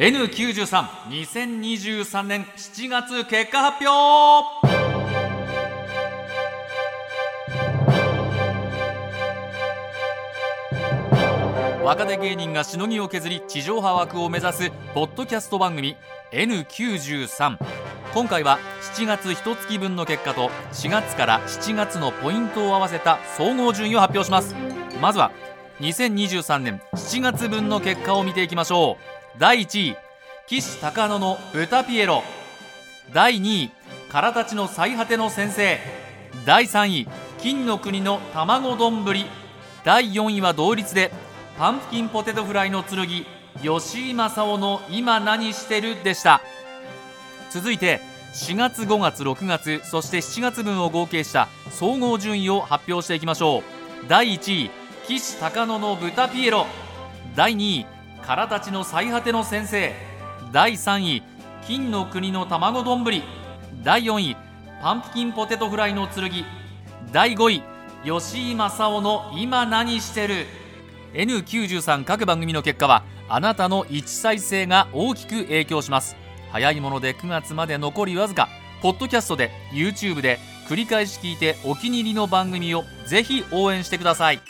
N932023 年7月結果発表。若手芸人がしのぎを削り地上波枠を目指すポッドキャスト番組 N93 今回は7月1月分の結果と4月から7月のポイントを合わせた総合順位を発表します。まずは2023年7月分の結果を見ていきましょう。第1位岸高野の豚ピエロ。第2位からたちの最果ての先生。第3位金の国の卵丼。第4位は同率でパンプキンポテトフライの剣吉井正夫の今何してる？でした。続いて4月5月6月そして7月分を合計した総合順位を発表していきましょう。第1位岸高野の豚ピエロ。第2位からたちの最果ての先生。第3位金の国の卵丼。第4位パンプキンポテトフライの剣。第5位吉井正夫の今何してる。N93 各番組の結果はあなたの1再生が大きく影響します。早いもので9月まで残りわずかポッドキャストで YouTube で繰り返し聞いてお気に入りの番組をぜひ応援してください。